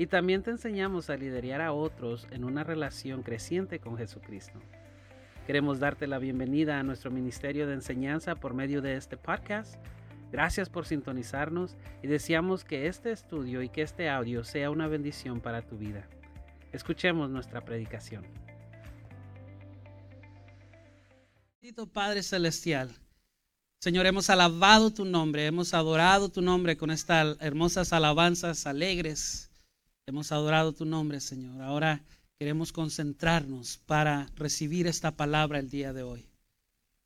y también te enseñamos a liderar a otros en una relación creciente con Jesucristo. Queremos darte la bienvenida a nuestro ministerio de enseñanza por medio de este podcast. Gracias por sintonizarnos y deseamos que este estudio y que este audio sea una bendición para tu vida. Escuchemos nuestra predicación. Padre Celestial, Señor, hemos alabado tu nombre, hemos adorado tu nombre con estas hermosas alabanzas alegres Hemos adorado tu nombre, Señor. Ahora queremos concentrarnos para recibir esta palabra el día de hoy.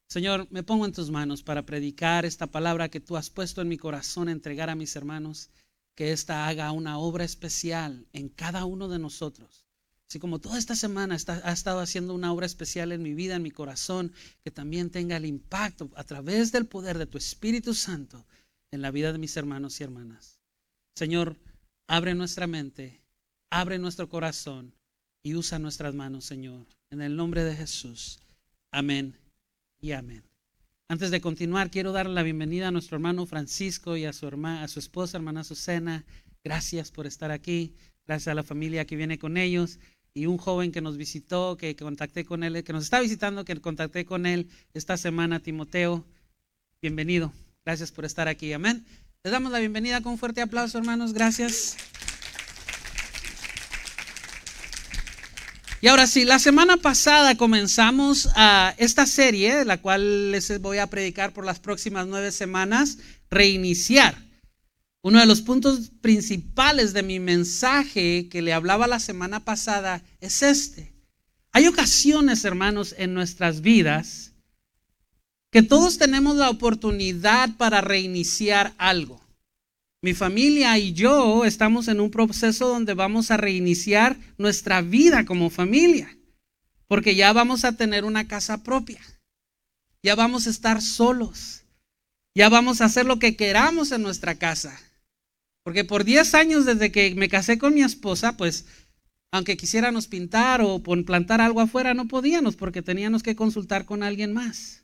Señor, me pongo en tus manos para predicar esta palabra que tú has puesto en mi corazón, entregar a mis hermanos, que ésta haga una obra especial en cada uno de nosotros. Así como toda esta semana ha estado haciendo una obra especial en mi vida, en mi corazón, que también tenga el impacto a través del poder de tu Espíritu Santo en la vida de mis hermanos y hermanas. Señor, Abre nuestra mente, abre nuestro corazón y usa nuestras manos, Señor. En el nombre de Jesús. Amén y amén. Antes de continuar, quiero dar la bienvenida a nuestro hermano Francisco y a su, a su esposa, hermana Azucena. Gracias por estar aquí. Gracias a la familia que viene con ellos y un joven que nos visitó, que contacté con él, que nos está visitando, que contacté con él esta semana, Timoteo. Bienvenido. Gracias por estar aquí. Amén. Les damos la bienvenida con un fuerte aplauso, hermanos. Gracias. Y ahora sí, la semana pasada comenzamos a esta serie, la cual les voy a predicar por las próximas nueve semanas, reiniciar. Uno de los puntos principales de mi mensaje que le hablaba la semana pasada es este. Hay ocasiones, hermanos, en nuestras vidas que todos tenemos la oportunidad para reiniciar algo. Mi familia y yo estamos en un proceso donde vamos a reiniciar nuestra vida como familia, porque ya vamos a tener una casa propia, ya vamos a estar solos, ya vamos a hacer lo que queramos en nuestra casa. Porque por 10 años desde que me casé con mi esposa, pues aunque quisiéramos pintar o plantar algo afuera, no podíamos porque teníamos que consultar con alguien más.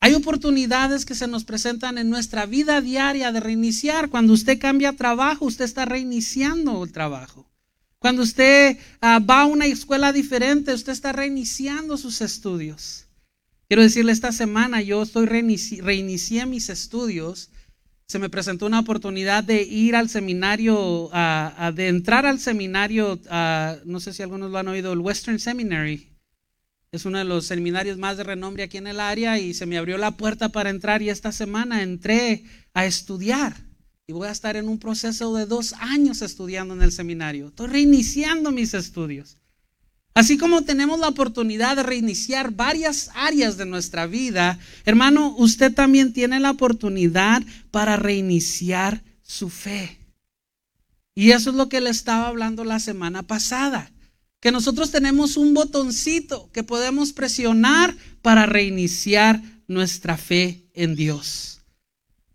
Hay oportunidades que se nos presentan en nuestra vida diaria de reiniciar. Cuando usted cambia trabajo, usted está reiniciando el trabajo. Cuando usted ah, va a una escuela diferente, usted está reiniciando sus estudios. Quiero decirle, esta semana yo estoy reinicié mis estudios. Se me presentó una oportunidad de ir al seminario, de entrar al seminario, no sé si algunos lo han oído, el Western Seminary es uno de los seminarios más de renombre aquí en el área y se me abrió la puerta para entrar y esta semana entré a estudiar. Y voy a estar en un proceso de dos años estudiando en el seminario. Estoy reiniciando mis estudios. Así como tenemos la oportunidad de reiniciar varias áreas de nuestra vida, hermano, usted también tiene la oportunidad para reiniciar su fe. Y eso es lo que le estaba hablando la semana pasada que nosotros tenemos un botoncito que podemos presionar para reiniciar nuestra fe en Dios.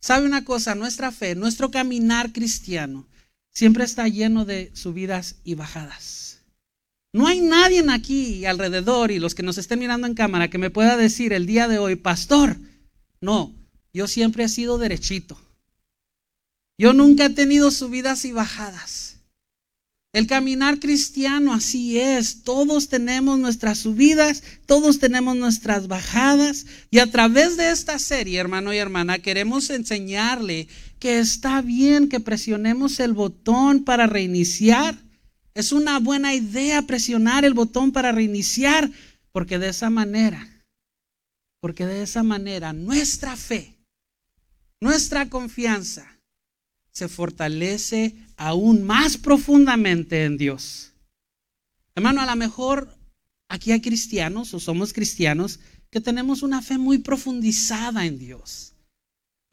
¿Sabe una cosa? Nuestra fe, nuestro caminar cristiano, siempre está lleno de subidas y bajadas. No hay nadie aquí alrededor y los que nos estén mirando en cámara que me pueda decir el día de hoy, pastor, no, yo siempre he sido derechito. Yo nunca he tenido subidas y bajadas. El caminar cristiano así es. Todos tenemos nuestras subidas, todos tenemos nuestras bajadas. Y a través de esta serie, hermano y hermana, queremos enseñarle que está bien que presionemos el botón para reiniciar. Es una buena idea presionar el botón para reiniciar, porque de esa manera, porque de esa manera nuestra fe, nuestra confianza se fortalece aún más profundamente en Dios. Hermano, a lo mejor aquí hay cristianos o somos cristianos que tenemos una fe muy profundizada en Dios.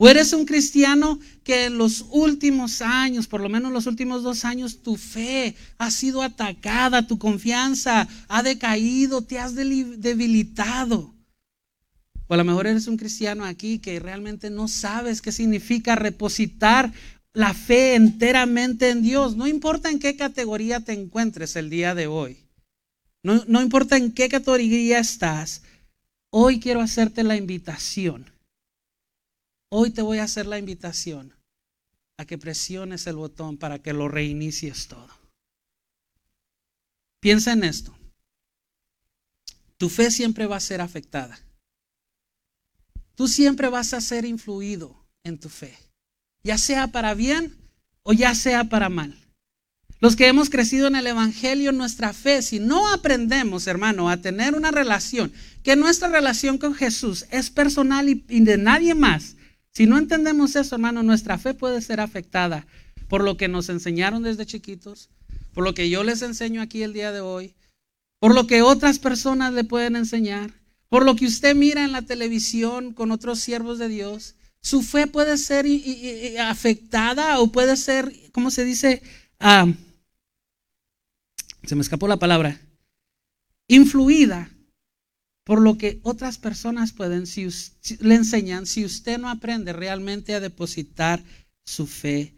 O eres un cristiano que en los últimos años, por lo menos los últimos dos años, tu fe ha sido atacada, tu confianza ha decaído, te has debilitado. O a lo mejor eres un cristiano aquí que realmente no sabes qué significa repositar la fe enteramente en Dios. No importa en qué categoría te encuentres el día de hoy. No, no importa en qué categoría estás. Hoy quiero hacerte la invitación Hoy te voy a hacer la invitación a que presiones el botón para que lo reinicies todo. Piensa en esto. Tu fe siempre va a ser afectada. Tú siempre vas a ser influido en tu fe, ya sea para bien o ya sea para mal. Los que hemos crecido en el Evangelio, nuestra fe, si no aprendemos, hermano, a tener una relación, que nuestra relación con Jesús es personal y, de nadie más, si no entendemos eso, hermano, nuestra fe puede ser afectada por lo que nos enseñaron desde chiquitos, por lo que yo les enseño aquí el día de hoy, por lo que otras personas le pueden enseñar, por lo que usted mira en la televisión con otros siervos de Dios. Su fe puede ser afectada o puede ser, ¿cómo se dice? Ah, se me escapó la palabra. Influida por lo que otras personas pueden, le enseñan, si usted no aprende realmente a depositar su fe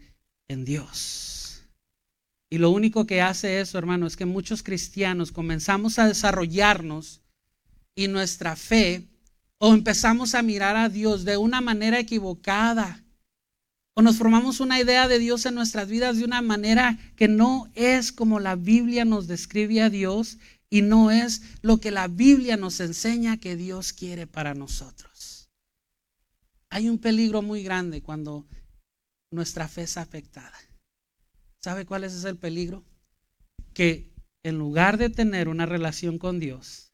en Dios. Y lo único que hace eso, hermano, es que muchos cristianos comenzamos a desarrollarnos y nuestra fe, o empezamos a mirar a Dios de una manera equivocada, o nos formamos una idea de Dios en nuestras vidas de una manera que no es como la Biblia nos describe a Dios y no es lo que la Biblia nos enseña que Dios quiere para nosotros. Hay un peligro muy grande cuando nuestra fe es afectada. ¿Sabe cuál es ese peligro? Que en lugar de tener una relación con Dios,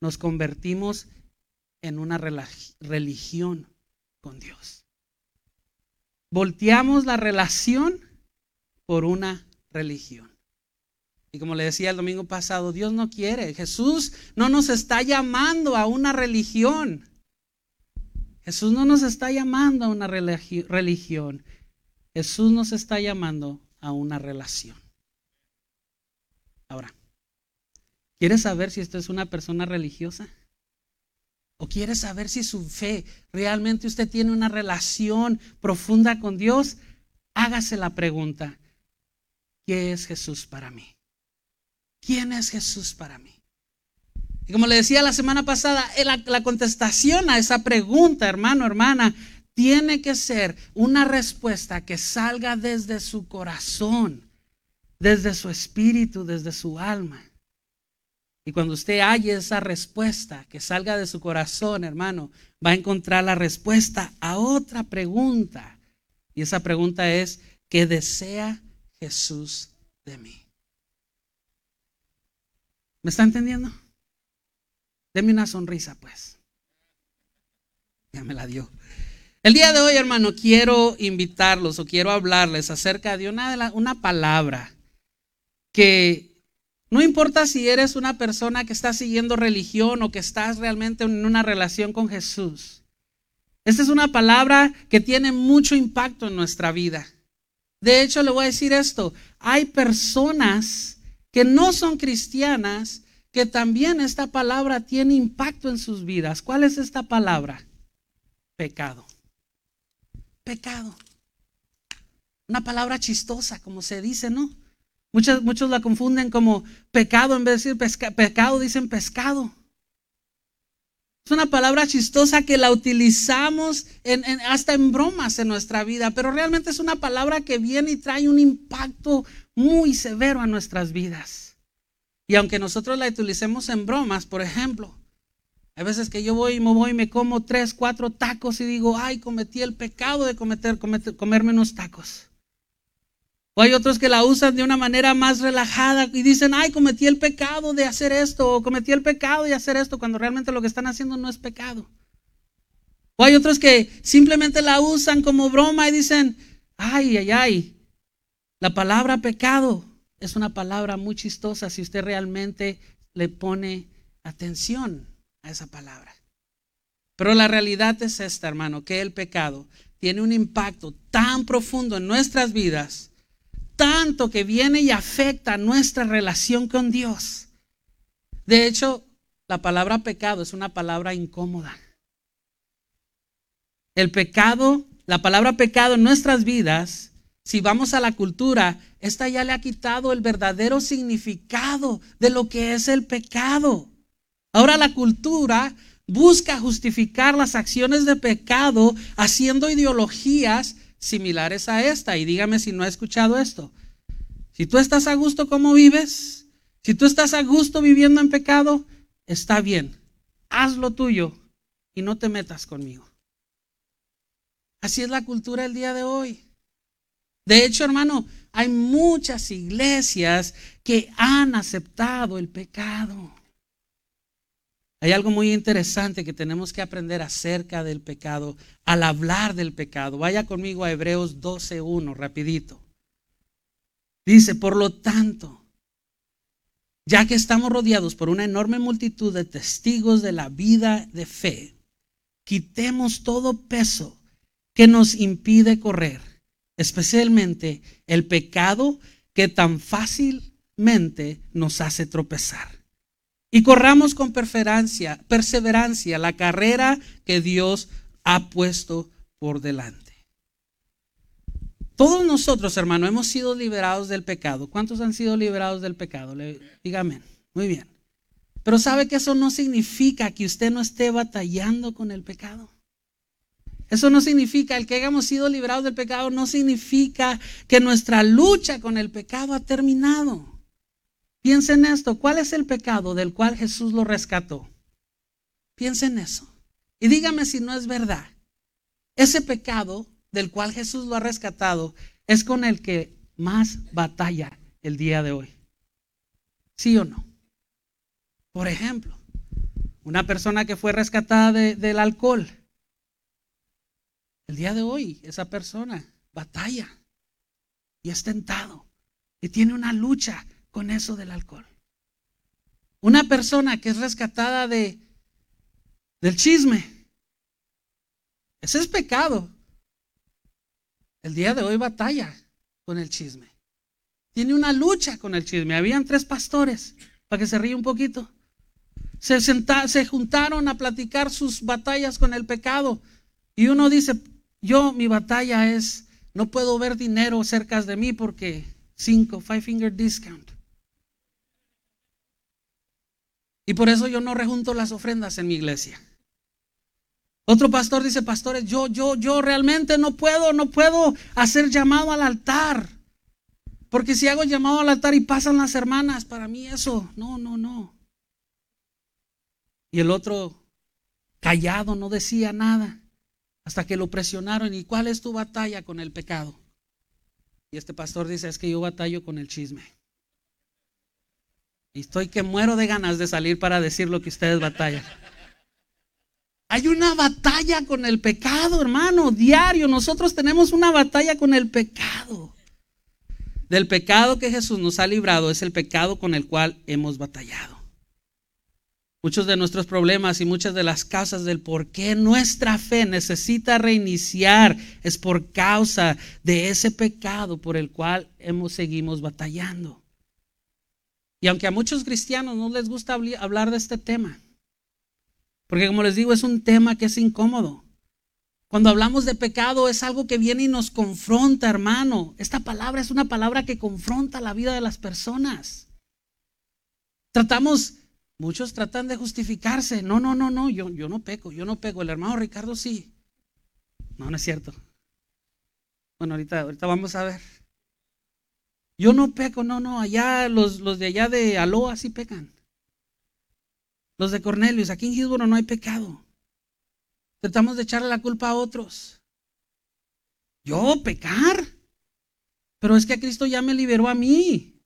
nos convertimos en una religión con Dios. Volteamos la relación por una religión. Y como le decía el domingo pasado, Dios no quiere. Jesús no nos está llamando a una religión. Jesús no nos está llamando a una religión. Jesús nos está llamando a una relación. Ahora, ¿quieres saber si esto es una persona religiosa? ¿O quieres saber si su fe realmente usted tiene una relación profunda con Dios? Hágase la pregunta, ¿qué es Jesús para mí? ¿Quién es Jesús para mí? Y como le decía la semana pasada, la, la contestación a esa pregunta, hermano, hermana, tiene que ser una respuesta que salga desde su corazón, desde su espíritu, desde su alma. Y cuando usted halle esa respuesta que salga de su corazón, hermano, va a encontrar la respuesta a otra pregunta. Y esa pregunta es, ¿qué desea Jesús de mí? ¿Me está entendiendo? Deme una sonrisa, pues. Ya me la dio. El día de hoy, hermano, quiero invitarlos o quiero hablarles acerca de una, una palabra que no importa si eres una persona que está siguiendo religión o que estás realmente en una relación con Jesús. Esta es una palabra que tiene mucho impacto en nuestra vida. De hecho, le voy a decir esto. Hay personas que no son cristianas, que también esta palabra tiene impacto en sus vidas. ¿Cuál es esta palabra? Pecado. Pecado. Una palabra chistosa, como se dice, ¿no? Muchos, muchos la confunden como pecado, en vez de decir pecado, dicen pescado. Es una palabra chistosa que la utilizamos hasta en bromas en nuestra vida, pero realmente es una palabra que viene y trae un impacto muy severo a nuestras vidas. Y aunque nosotros la utilicemos en bromas, por ejemplo, hay veces que yo voy y me voy y me como tres, cuatro tacos y digo, ay, cometí el pecado de cometer, unos tacos. O hay otros que la usan de una manera más relajada y dicen, ay, cometí el pecado de hacer esto, o cometí el pecado de hacer esto, cuando realmente lo que están haciendo no es pecado. O hay otros que simplemente la usan como broma y dicen, ay, ay, ay, la palabra pecado es una palabra muy chistosa si usted realmente le pone atención a esa palabra. Pero la realidad es esta, hermano, que el pecado tiene un impacto tan profundo en nuestras vidas, tanto que viene y afecta nuestra relación con Dios. De hecho, la palabra pecado es una palabra incómoda. El pecado, la palabra pecado en nuestras vidas, si vamos a la cultura, esta ya le ha quitado el verdadero significado de lo que es el pecado. Ahora la cultura busca justificar las acciones de pecado haciendo ideologías similares a esta. Y dígame si no ha escuchado esto. Si tú estás a gusto como vives, si tú estás a gusto viviendo en pecado, está bien. Haz lo tuyo y no te metas conmigo. Así es la cultura el día de hoy. De hecho, hermano, hay muchas iglesias que han aceptado el pecado. Hay algo muy interesante que tenemos que aprender acerca del pecado al hablar del pecado. Vaya conmigo a Hebreos 12.1, rapidito. Dice, por lo tanto, ya que estamos rodeados por una enorme multitud de testigos de la vida de fe, quitemos todo peso que nos impide correr, especialmente el pecado que tan fácilmente nos hace tropezar y corramos con perseverancia, perseverancia la carrera que Dios ha puesto por delante. Todos nosotros, hermano, hemos sido liberados del pecado. ¿Cuántos han sido liberados del pecado? Dígame. Muy bien. Pero sabe que eso no significa que usted no esté batallando con el pecado. Eso no significa, el que hayamos sido liberados del pecado no significa que nuestra lucha con el pecado ha terminado. Piensen en esto, ¿cuál es el pecado del cual Jesús lo rescató? Piensen en eso. Y dígame si no es verdad. Ese pecado del cual Jesús lo ha rescatado es con el que más batalla el día de hoy. ¿Sí o no? Por ejemplo, una persona que fue rescatada del alcohol. El día de hoy esa persona batalla y es tentado y tiene una lucha con eso del alcohol. Una persona que es rescatada de del chisme. Ese es pecado. El día de hoy batalla con el chisme. Tiene una lucha con el chisme. Habían tres pastores, para que se ríe un poquito. Se, se juntaron a platicar sus batallas con el pecado. Y uno dice, yo mi batalla es, no puedo ver dinero cerca de mí porque cinco, five finger discount. Y por eso yo no rejunto las ofrendas en mi iglesia. Otro pastor dice, pastores, yo, yo, yo realmente no puedo, no puedo hacer llamado al altar. Porque si hago llamado al altar y pasan las hermanas, para mí eso, no, no, no. Y el otro callado, no decía nada, hasta que lo presionaron. ¿Y cuál es tu batalla con el pecado? Y este pastor dice, es que yo batallo con el chisme. Y estoy que muero de ganas de salir para decir lo que ustedes batallan. Hay una batalla con el pecado, hermano, diario. Nosotros tenemos una batalla con el pecado. Del pecado que Jesús nos ha librado es el pecado con el cual hemos batallado. Muchos de nuestros problemas y muchas de las causas del por qué nuestra fe necesita reiniciar es por causa de ese pecado por el cual hemos seguimos batallando. Y aunque a muchos cristianos no les gusta hablar de este tema, porque como les digo, es un tema que es incómodo. Cuando hablamos de pecado es algo que viene y nos confronta, hermano. Esta palabra es una palabra que confronta la vida de las personas. Tratamos, muchos tratan de justificarse. No, no, no, no, yo, yo no peco, yo no peco. El hermano Ricardo sí. No, no es cierto. Bueno, ahorita, ahorita vamos a ver. Yo no peco, no, no, allá los, los de allá de Aloa sí pecan. Los de Cornelius, aquí en Gisboro no hay pecado. Tratamos de echarle la culpa a otros. Yo pecar. Pero es que Cristo ya me liberó a mí.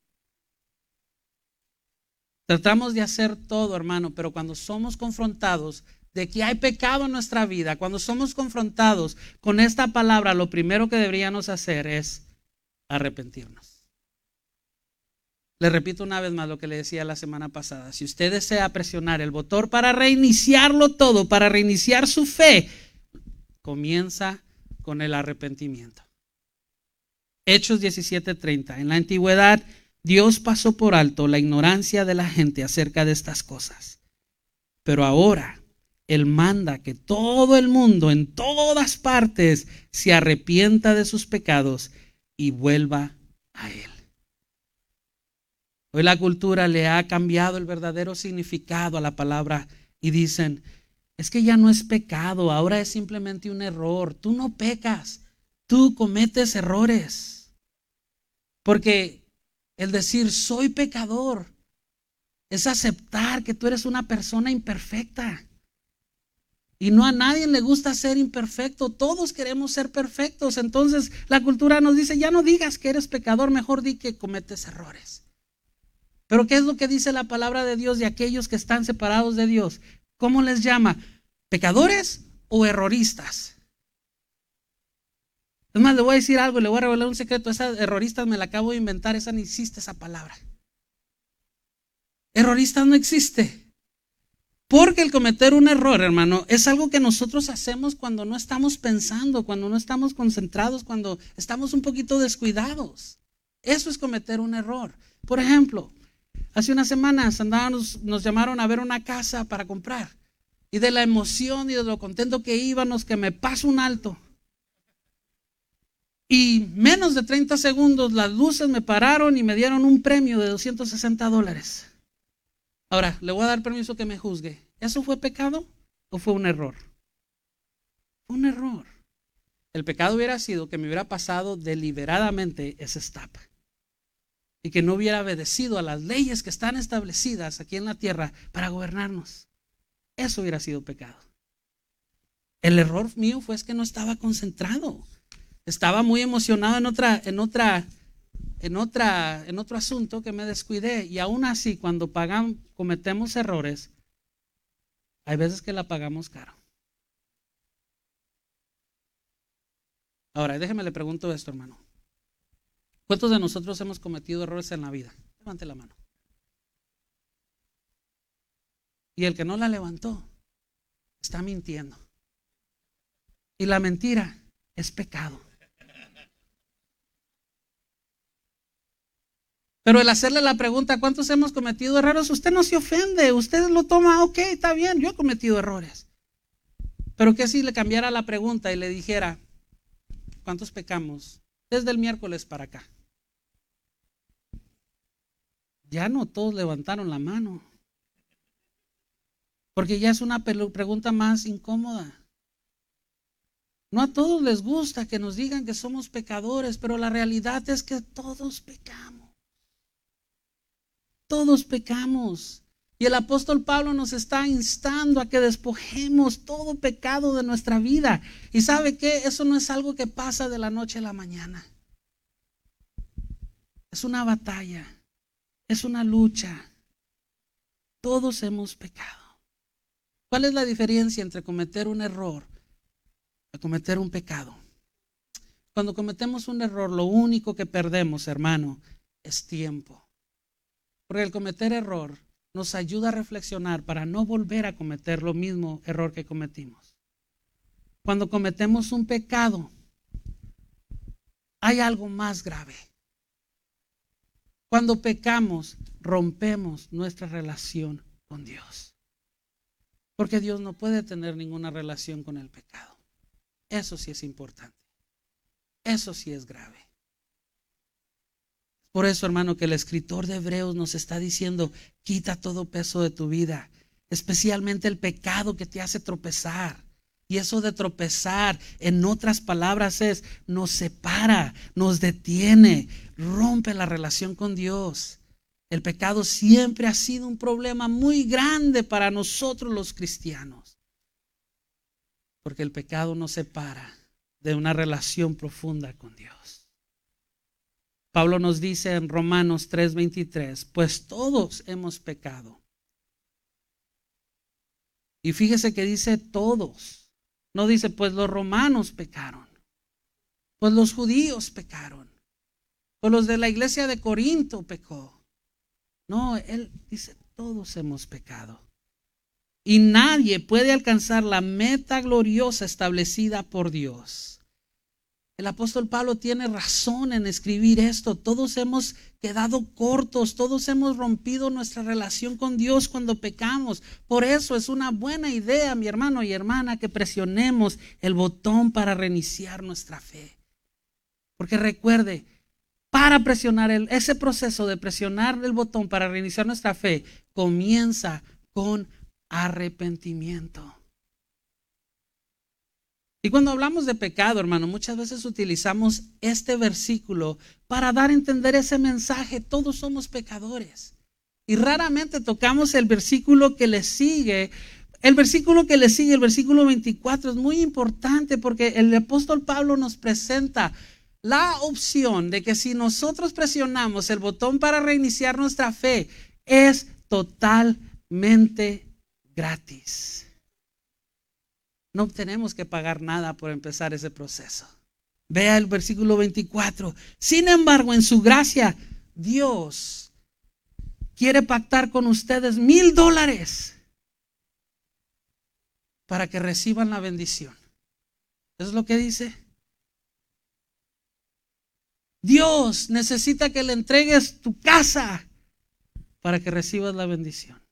Tratamos de hacer todo, hermano, pero cuando somos confrontados de que hay pecado en nuestra vida, cuando somos confrontados con esta palabra, lo primero que deberíamos hacer es arrepentirnos. Le repito una vez más lo que le decía la semana pasada. Si usted desea presionar el botón para reiniciarlo todo, para reiniciar su fe, comienza con el arrepentimiento. Hechos 17:30. En la antigüedad, Dios pasó por alto la ignorancia de la gente acerca de estas cosas. Pero ahora Él manda que todo el mundo en todas partes se arrepienta de sus pecados y vuelva a Él. Hoy la cultura le ha cambiado el verdadero significado a la palabra y dicen, es que ya no es pecado, ahora es simplemente un error. Tú no pecas, tú cometes errores. Porque el decir soy pecador es aceptar que tú eres una persona imperfecta. Y no a nadie le gusta ser imperfecto, todos queremos ser perfectos. Entonces la cultura nos dice, ya no digas que eres pecador, mejor di que cometes errores. Pero ¿qué es lo que dice la palabra de Dios de aquellos que están separados de Dios? ¿Cómo les llama? ¿Pecadores o erroristas? Es más, le voy a decir algo, le voy a revelar un secreto. Esa erroristas me la acabo de inventar, esa ni existe esa palabra. Erroristas no existe. Porque el cometer un error, hermano, es algo que nosotros hacemos cuando no estamos pensando, cuando no estamos concentrados, cuando estamos un poquito descuidados. Eso es cometer un error. Por ejemplo, Hace unas semanas nos llamaron a ver una casa para comprar. Y de la emoción y de lo contento que íbamos, que me paso un alto. Y menos de 30 segundos las luces me pararon y me dieron un premio de 260 dólares. Ahora, le voy a dar permiso que me juzgue. ¿Eso fue pecado o fue un error? Fue un error. El pecado hubiera sido que me hubiera pasado deliberadamente esa etapa y que no hubiera obedecido a las leyes que están establecidas aquí en la tierra para gobernarnos. Eso hubiera sido pecado. El error mío fue que no estaba concentrado. Estaba muy emocionado en otra, en otra, en otra, en otro asunto que me descuidé. Y aún así, cuando pagamos, cometemos errores, hay veces que la pagamos caro. Ahora, déjeme le pregunto esto, hermano. ¿Cuántos de nosotros hemos cometido errores en la vida? Levante la mano. Y el que no la levantó está mintiendo. Y la mentira es pecado. Pero el hacerle la pregunta, ¿cuántos hemos cometido errores? Usted no se ofende, usted lo toma, ok, está bien, yo he cometido errores. Pero ¿qué si le cambiara la pregunta y le dijera, ¿cuántos pecamos desde el miércoles para acá? Ya no todos levantaron la mano. Porque ya es una pregunta más incómoda. No a todos les gusta que nos digan que somos pecadores, pero la realidad es que todos pecamos. Todos pecamos. Y el apóstol Pablo nos está instando a que despojemos todo pecado de nuestra vida. Y sabe que eso no es algo que pasa de la noche a la mañana. Es una batalla. Es una lucha. Todos hemos pecado. ¿Cuál es la diferencia entre cometer un error y cometer un pecado? Cuando cometemos un error, lo único que perdemos, hermano, es tiempo. Porque el cometer error nos ayuda a reflexionar para no volver a cometer lo mismo error que cometimos. Cuando cometemos un pecado, hay algo más grave. Cuando pecamos, rompemos nuestra relación con Dios. Porque Dios no puede tener ninguna relación con el pecado. Eso sí es importante. Eso sí es grave. Por eso, hermano, que el escritor de Hebreos nos está diciendo, quita todo peso de tu vida, especialmente el pecado que te hace tropezar. Y eso de tropezar, en otras palabras, es nos separa, nos detiene, rompe la relación con Dios. El pecado siempre ha sido un problema muy grande para nosotros los cristianos. Porque el pecado nos separa de una relación profunda con Dios. Pablo nos dice en Romanos 3:23, pues todos hemos pecado. Y fíjese que dice todos. No dice, pues los romanos pecaron, pues los judíos pecaron, pues los de la iglesia de Corinto pecó. No, él dice, todos hemos pecado. Y nadie puede alcanzar la meta gloriosa establecida por Dios. El apóstol Pablo tiene razón en escribir esto. Todos hemos quedado cortos, todos hemos rompido nuestra relación con Dios cuando pecamos. Por eso es una buena idea, mi hermano y hermana, que presionemos el botón para reiniciar nuestra fe. Porque recuerde, para presionar el, ese proceso de presionar el botón para reiniciar nuestra fe, comienza con arrepentimiento. Y cuando hablamos de pecado, hermano, muchas veces utilizamos este versículo para dar a entender ese mensaje. Todos somos pecadores. Y raramente tocamos el versículo que le sigue. El versículo que le sigue, el versículo 24, es muy importante porque el apóstol Pablo nos presenta la opción de que si nosotros presionamos el botón para reiniciar nuestra fe, es totalmente gratis. No tenemos que pagar nada por empezar ese proceso. Vea el versículo 24. Sin embargo, en su gracia, Dios quiere pactar con ustedes mil dólares para que reciban la bendición. ¿Eso es lo que dice? Dios necesita que le entregues tu casa para que recibas la bendición.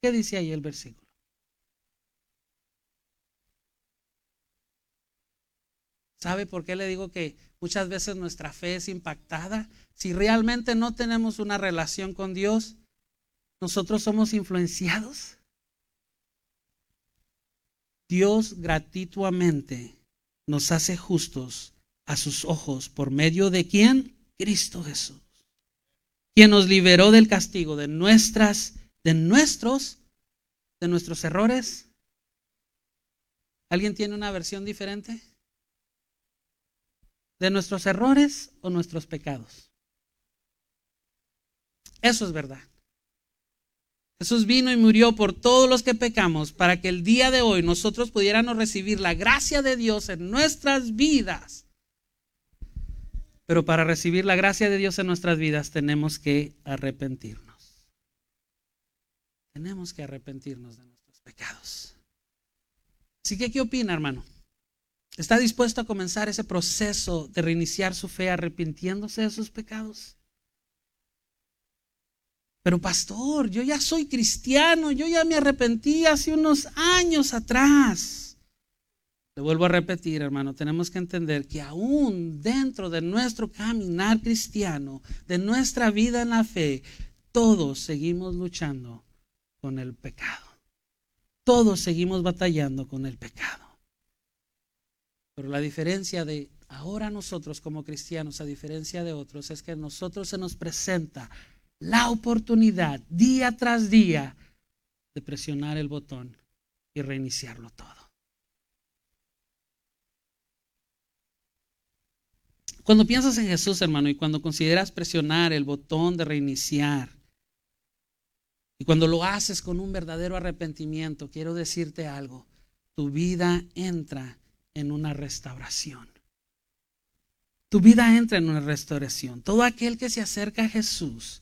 ¿Qué dice ahí el versículo? ¿Sabe por qué le digo que muchas veces nuestra fe es impactada? Si realmente no tenemos una relación con Dios, nosotros somos influenciados. Dios gratuitamente nos hace justos a sus ojos por medio de quién? Cristo Jesús. Quien nos liberó del castigo de nuestras de nuestros de nuestros errores. ¿Alguien tiene una versión diferente? De nuestros errores o nuestros pecados. Eso es verdad. Jesús vino y murió por todos los que pecamos para que el día de hoy nosotros pudiéramos recibir la gracia de Dios en nuestras vidas. Pero para recibir la gracia de Dios en nuestras vidas tenemos que arrepentirnos. Tenemos que arrepentirnos de nuestros pecados. Así que, ¿qué opina, hermano? ¿Está dispuesto a comenzar ese proceso de reiniciar su fe arrepintiéndose de sus pecados? Pero pastor, yo ya soy cristiano, yo ya me arrepentí hace unos años atrás. Le vuelvo a repetir, hermano, tenemos que entender que aún dentro de nuestro caminar cristiano, de nuestra vida en la fe, todos seguimos luchando con el pecado. Todos seguimos batallando con el pecado. Pero la diferencia de ahora nosotros como cristianos, a diferencia de otros, es que a nosotros se nos presenta la oportunidad día tras día de presionar el botón y reiniciarlo todo. Cuando piensas en Jesús, hermano, y cuando consideras presionar el botón de reiniciar, y cuando lo haces con un verdadero arrepentimiento, quiero decirte algo, tu vida entra en una restauración. Tu vida entra en una restauración. Todo aquel que se acerca a Jesús,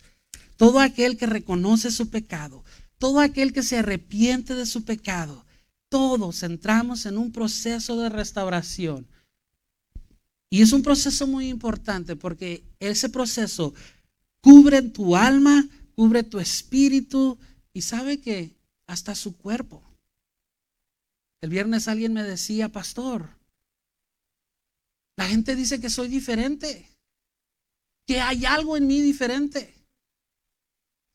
todo aquel que reconoce su pecado, todo aquel que se arrepiente de su pecado, todos entramos en un proceso de restauración. Y es un proceso muy importante porque ese proceso cubre tu alma, cubre tu espíritu y sabe que hasta su cuerpo. El viernes alguien me decía, pastor, la gente dice que soy diferente, que hay algo en mí diferente.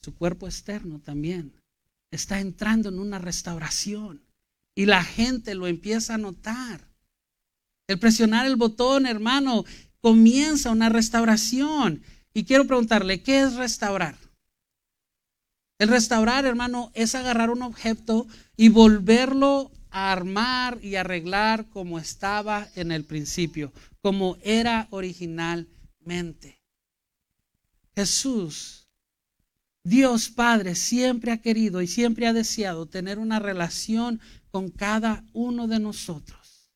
Su cuerpo externo también está entrando en una restauración y la gente lo empieza a notar. El presionar el botón, hermano, comienza una restauración. Y quiero preguntarle, ¿qué es restaurar? El restaurar, hermano, es agarrar un objeto y volverlo armar y arreglar como estaba en el principio, como era originalmente. Jesús, Dios Padre, siempre ha querido y siempre ha deseado tener una relación con cada uno de nosotros.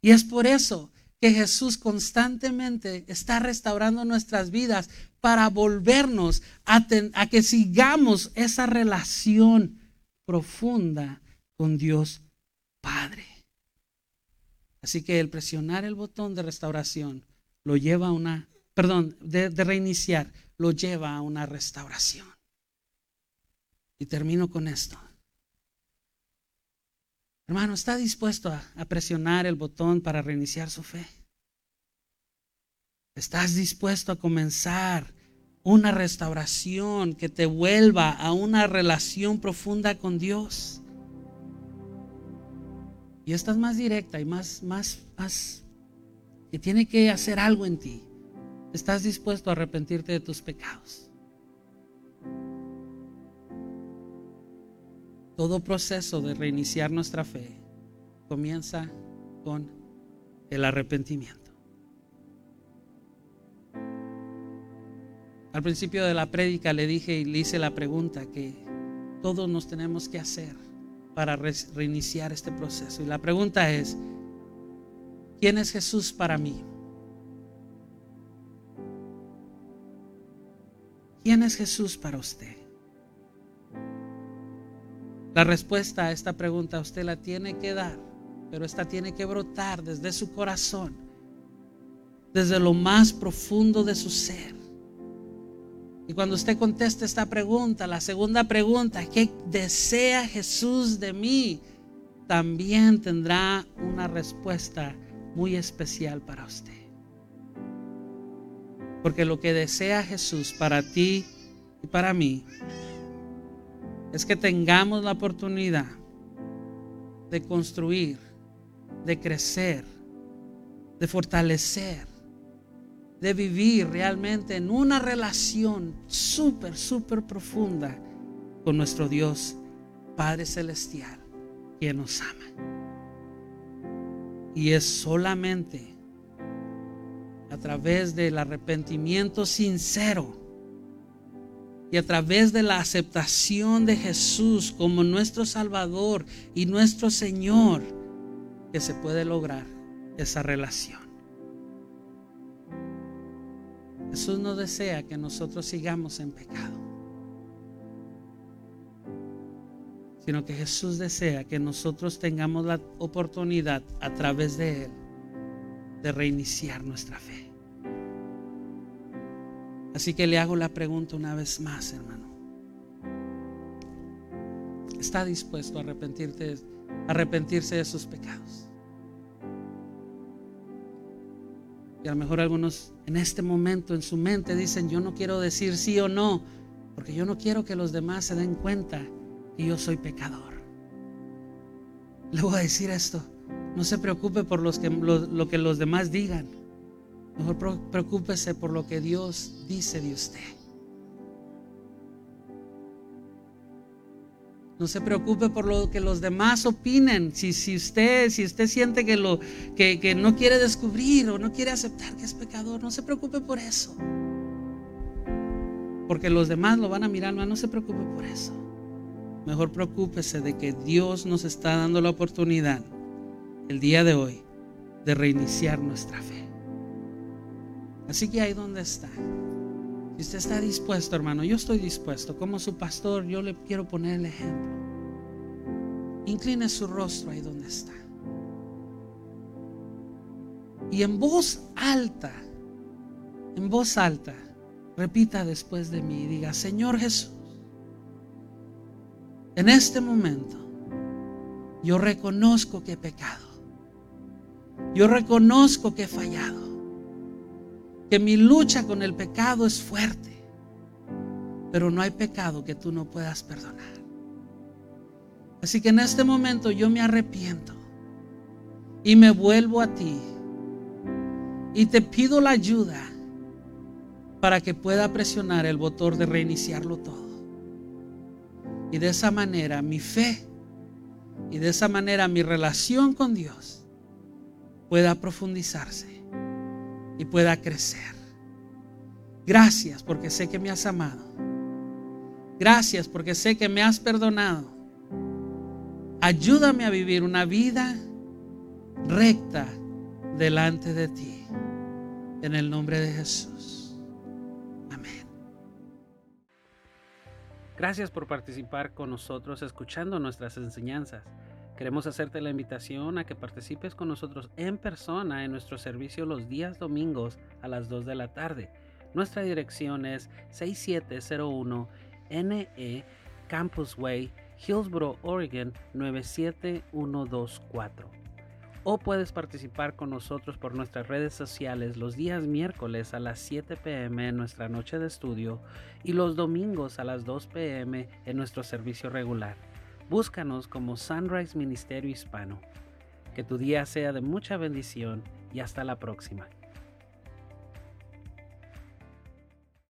Y es por eso que Jesús constantemente está restaurando nuestras vidas para volvernos a, que sigamos esa relación profunda con Dios Padre. Así que el presionar el botón de restauración lo lleva a una, perdón, de, reiniciar, lo lleva a una restauración. Y termino con esto. Hermano, ¿está dispuesto a, presionar el botón para reiniciar su fe? ¿Estás dispuesto a comenzar una restauración que te vuelva a una relación profunda con Dios? Y esta es más directa y más, más, más, que tiene que hacer algo en ti. ¿Estás dispuesto a arrepentirte de tus pecados? Todo proceso de reiniciar nuestra fe comienza con el arrepentimiento. Al principio de la prédica le dije y le hice la pregunta que todos nos tenemos que hacer para reiniciar este proceso. Y la pregunta es, ¿quién es Jesús para mí? ¿Quién es Jesús para usted? La respuesta a esta pregunta usted la tiene que dar, pero esta tiene que brotar desde su corazón, desde lo más profundo de su ser. Y cuando usted conteste esta pregunta, la segunda pregunta, ¿qué desea Jesús de mí? También tendrá una respuesta muy especial para usted. Porque lo que desea Jesús para ti y para mí es que tengamos la oportunidad de construir, de crecer, de fortalecer, de vivir realmente en una relación súper, súper profunda con nuestro Dios Padre Celestial, quien nos ama. Y es solamente a través del arrepentimiento sincero y a través de la aceptación de Jesús como nuestro Salvador y nuestro Señor, que se puede lograr esa relación. Jesús no desea que nosotros sigamos en pecado, sino que Jesús desea que nosotros tengamos la oportunidad a través de Él de reiniciar nuestra fe. Así que le hago la pregunta una vez más, hermano. ¿Está dispuesto a arrepentirte, arrepentirse de sus pecados? A lo mejor algunos en este momento en su mente dicen, yo no quiero decir sí o no, porque yo no quiero que los demás se den cuenta que yo soy pecador. Le voy a decir esto, no se preocupe por los que, lo que los demás digan. Mejor preocúpese por lo que Dios dice de usted. No se preocupe por lo que los demás opinen. Si, si, usted, si usted siente que, lo, que, que no quiere descubrir o no quiere aceptar que es pecador, no se preocupe por eso. Porque los demás lo van a mirar, no se preocupe por eso. Mejor preocúpese de que Dios nos está dando la oportunidad el día de hoy de reiniciar nuestra fe. Así que ahí donde está. Si usted está dispuesto, hermano, yo estoy dispuesto. Como su pastor, yo le quiero poner el ejemplo. Incline su rostro ahí donde está. Y en voz alta, en voz alta, repita después de mí y diga, Señor Jesús, en este momento yo reconozco que he pecado. Yo reconozco que he fallado que mi lucha con el pecado es fuerte, pero no hay pecado que tú no puedas perdonar. Así que en este momento yo me arrepiento y me vuelvo a ti y te pido la ayuda para que pueda presionar el botón de reiniciarlo todo. Y de esa manera mi fe y de esa manera mi relación con Dios pueda profundizarse y pueda crecer. Gracias porque sé que me has amado. Gracias porque sé que me has perdonado. Ayúdame a vivir una vida recta delante de ti. En el nombre de Jesús. Amén. Gracias por participar con nosotros escuchando nuestras enseñanzas. Queremos hacerte la invitación a que participes con nosotros en persona en nuestro servicio los días domingos a las 2 de la tarde. Nuestra dirección es 6701 NE Campus Way, Hillsboro, Oregon 97124. O puedes participar con nosotros por nuestras redes sociales los días miércoles a las 7 pm en nuestra noche de estudio y los domingos a las 2 pm en nuestro servicio regular. Búscanos como Sunrise Ministerio Hispano. Que tu día sea de mucha bendición y hasta la próxima.